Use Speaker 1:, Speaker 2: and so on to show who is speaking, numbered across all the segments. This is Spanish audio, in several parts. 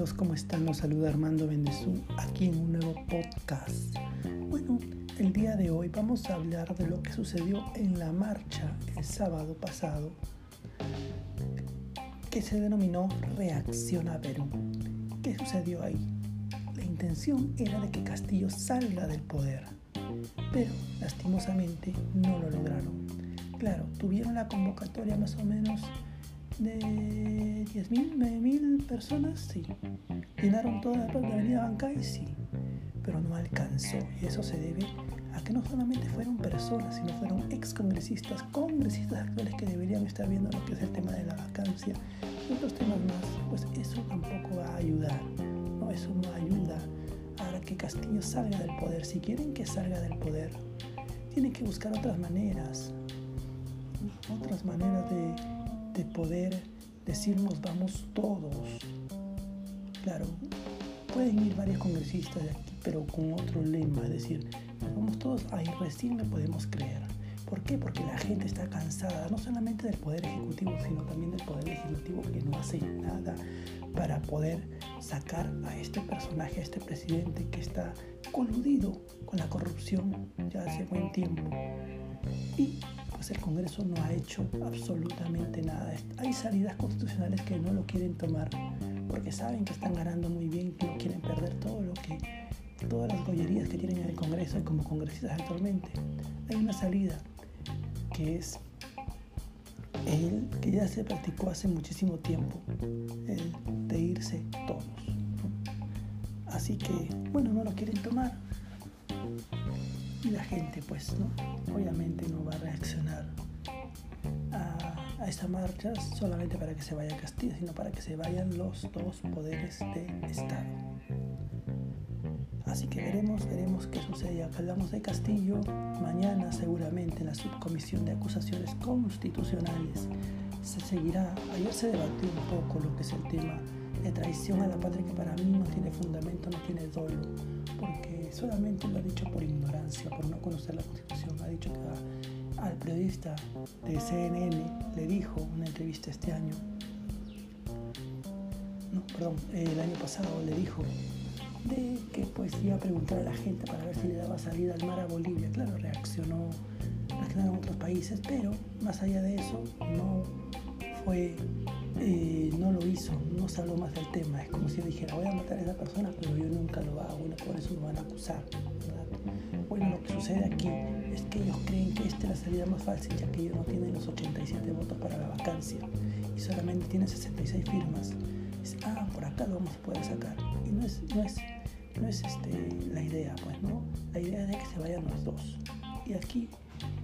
Speaker 1: ¿Cómo están? Los saluda Armando Bendezú aquí en un nuevo podcast. Bueno, el día de hoy vamos a hablar de lo que sucedió en la marcha el sábado pasado que se denominó Reacción a Perú. ¿Qué sucedió ahí? La intención era de que Castillo salga del poder, pero lastimosamente no lo lograron. Claro, tuvieron la convocatoria más o menos de 10.000, 9.000 personas, sí. Llenaron toda la avenida Bancay, sí. Pero no alcanzó. Y eso se debe a que no solamente fueron personas, sino fueron ex congresistas, congresistas actuales que deberían estar viendo lo que es el tema de la vacancia y otros temas más. Pues eso tampoco va a ayudar. No, eso no ayuda a que Castillo salga del poder. Si quieren que salga del poder, tienen que buscar otras maneras. Otras maneras de de poder decirnos vamos todos. Claro, pueden ir varios congresistas de aquí, pero con otro lema, es decir, vamos todos, ahí recién me podemos creer. ¿Por qué? Porque la gente está cansada, no solamente del poder ejecutivo, sino también del poder legislativo que no hace nada para poder sacar a este personaje, a este presidente que está coludido con la corrupción ya hace buen tiempo. Y el Congreso no ha hecho absolutamente nada. Hay salidas constitucionales que no lo quieren tomar porque saben que están ganando muy bien, que no quieren perder todo lo que, todas las gollerías que tienen en el Congreso y como congresistas actualmente. Hay una salida que es el que ya se practicó hace muchísimo tiempo, el de irse todos. Así que, bueno, no lo quieren tomar y la gente pues no obviamente no va a reaccionar a, a esta marcha solamente para que se vaya Castillo sino para que se vayan los dos poderes del Estado. Así que veremos veremos qué sucede. Hablamos de Castillo. Mañana seguramente en la subcomisión de acusaciones constitucionales se seguirá. Ayer se debatió un poco lo que es el tema de traición a la patria que para mí no tiene fundamento no tiene dolo porque solamente lo ha dicho por ignorancia, por no conocer la Constitución. Ha dicho que al periodista de CNN le dijo en una entrevista este año, no, perdón, el año pasado le dijo de que pues iba a preguntar a la gente para ver si le daba salida al mar a Bolivia. Claro, reaccionó, reaccionaron otros países, pero más allá de eso no fue eh, no lo hizo, no se habló más del tema. Es como si dijera, voy a matar a esa persona, pero yo nunca lo hago, bueno, por eso me van a acusar. Bueno, lo que sucede aquí es que ellos creen que esta es la salida más fácil, ya que ellos no tienen los 87 votos para la vacancia y solamente tienen 66 firmas. ah, por acá lo vamos a poder sacar. Y no es, no es, no es este, la idea, pues, ¿no? La idea es de que se vayan los dos. Y aquí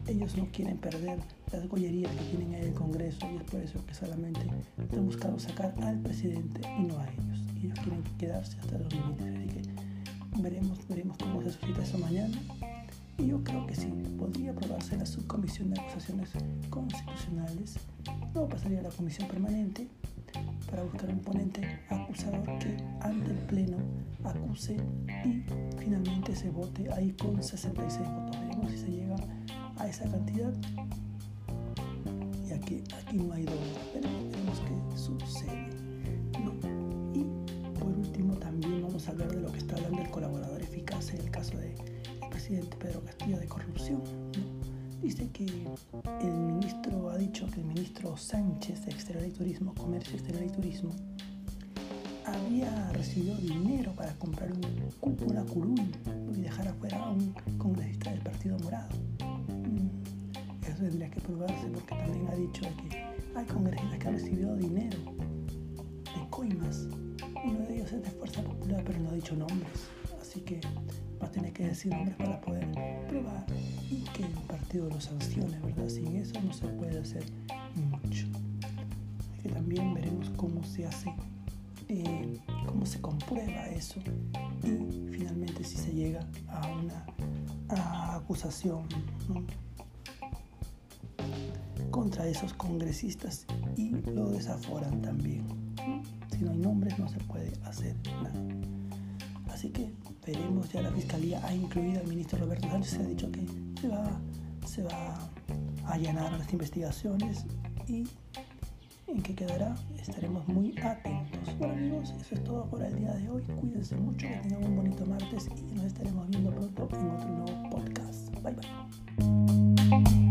Speaker 1: ellos no quieren perder las gollerías que tienen en el Congreso y es por eso que solamente están buscando sacar al presidente y no a ellos. Ellos quieren quedarse hasta 2023. Así que veremos, veremos cómo se suscita eso mañana. Y yo creo que sí, podría aprobarse la subcomisión de acusaciones constitucionales. Luego pasaría a la comisión permanente para buscar un ponente acusador que ante el Pleno acuse y finalmente se vote ahí con 66 votos. Veremos si se llega a esa cantidad y aquí, aquí no hay dolor, pero veremos qué sucede. Y por último también vamos a hablar de lo que está hablando el colaborador eficaz en el caso del presidente Pedro Castillo de corrupción. Dice que el ministro ha dicho que el ministro Sánchez de Exterior y Turismo, Comercio Exterior y Turismo, había recibido dinero para comprar un, una curul y dejar afuera a un congresista del Partido Morado tendría que probarse porque también ha dicho que hay congresistas que han recibido dinero de coimas. Uno de ellos es de Fuerza Popular, pero no ha dicho nombres. Así que va a tener que decir nombres para poder probar y que el partido lo sancione, ¿verdad? Sin eso no se puede hacer mucho. Así que también veremos cómo se hace, eh, cómo se comprueba eso y finalmente si se llega a una acusación. ¿no? Contra esos congresistas y lo desaforan también. Si no hay nombres no se puede hacer nada. Así que veremos, ya la Fiscalía ha incluido al ministro Roberto Sánchez, se ha dicho que se va, a allanar las investigaciones y en qué quedará, estaremos muy atentos. Bueno amigos, eso es todo por el día de hoy. Cuídense mucho, que tengan un bonito martes y nos estaremos viendo pronto en otro nuevo podcast. Bye bye.